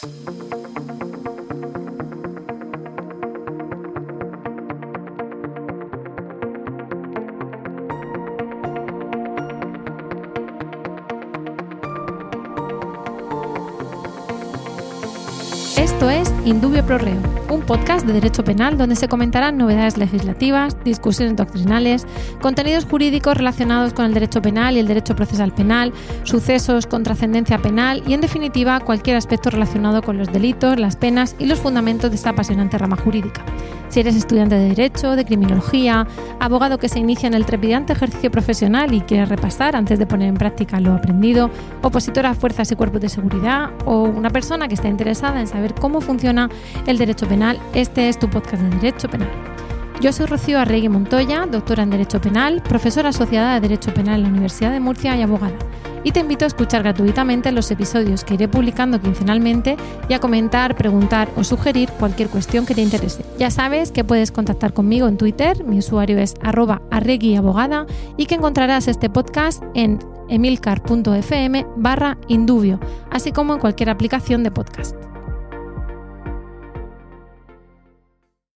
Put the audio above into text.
Esto es Indubio Pro Reo, un podcast de derecho penal donde se comentarán novedades legislativas, discusiones doctrinales, contenidos jurídicos relacionados con el derecho penal y el derecho procesal penal, sucesos con trascendencia penal y, en definitiva, cualquier aspecto relacionado con los delitos, las penas y los fundamentos de esta apasionante rama jurídica. Si eres estudiante de Derecho, de Criminología, abogado que se inicia en el trepidante ejercicio profesional y quiere repasar antes de poner en práctica lo aprendido, opositor a fuerzas y cuerpos de seguridad o una persona que está interesada en saber cómo funciona el derecho penal, este es tu podcast de Derecho Penal. Yo soy Rocío Arregui Montoya, doctora en Derecho Penal, profesora asociada de Derecho Penal en la Universidad de Murcia y abogada. Y te invito a escuchar gratuitamente los episodios que iré publicando quincenalmente y a comentar, preguntar o sugerir cualquier cuestión que te interese. Ya sabes que puedes contactar conmigo en Twitter, mi usuario es arroba arreguiabogada y que encontrarás este podcast en emilcar.fm barra indubio, así como en cualquier aplicación de podcast.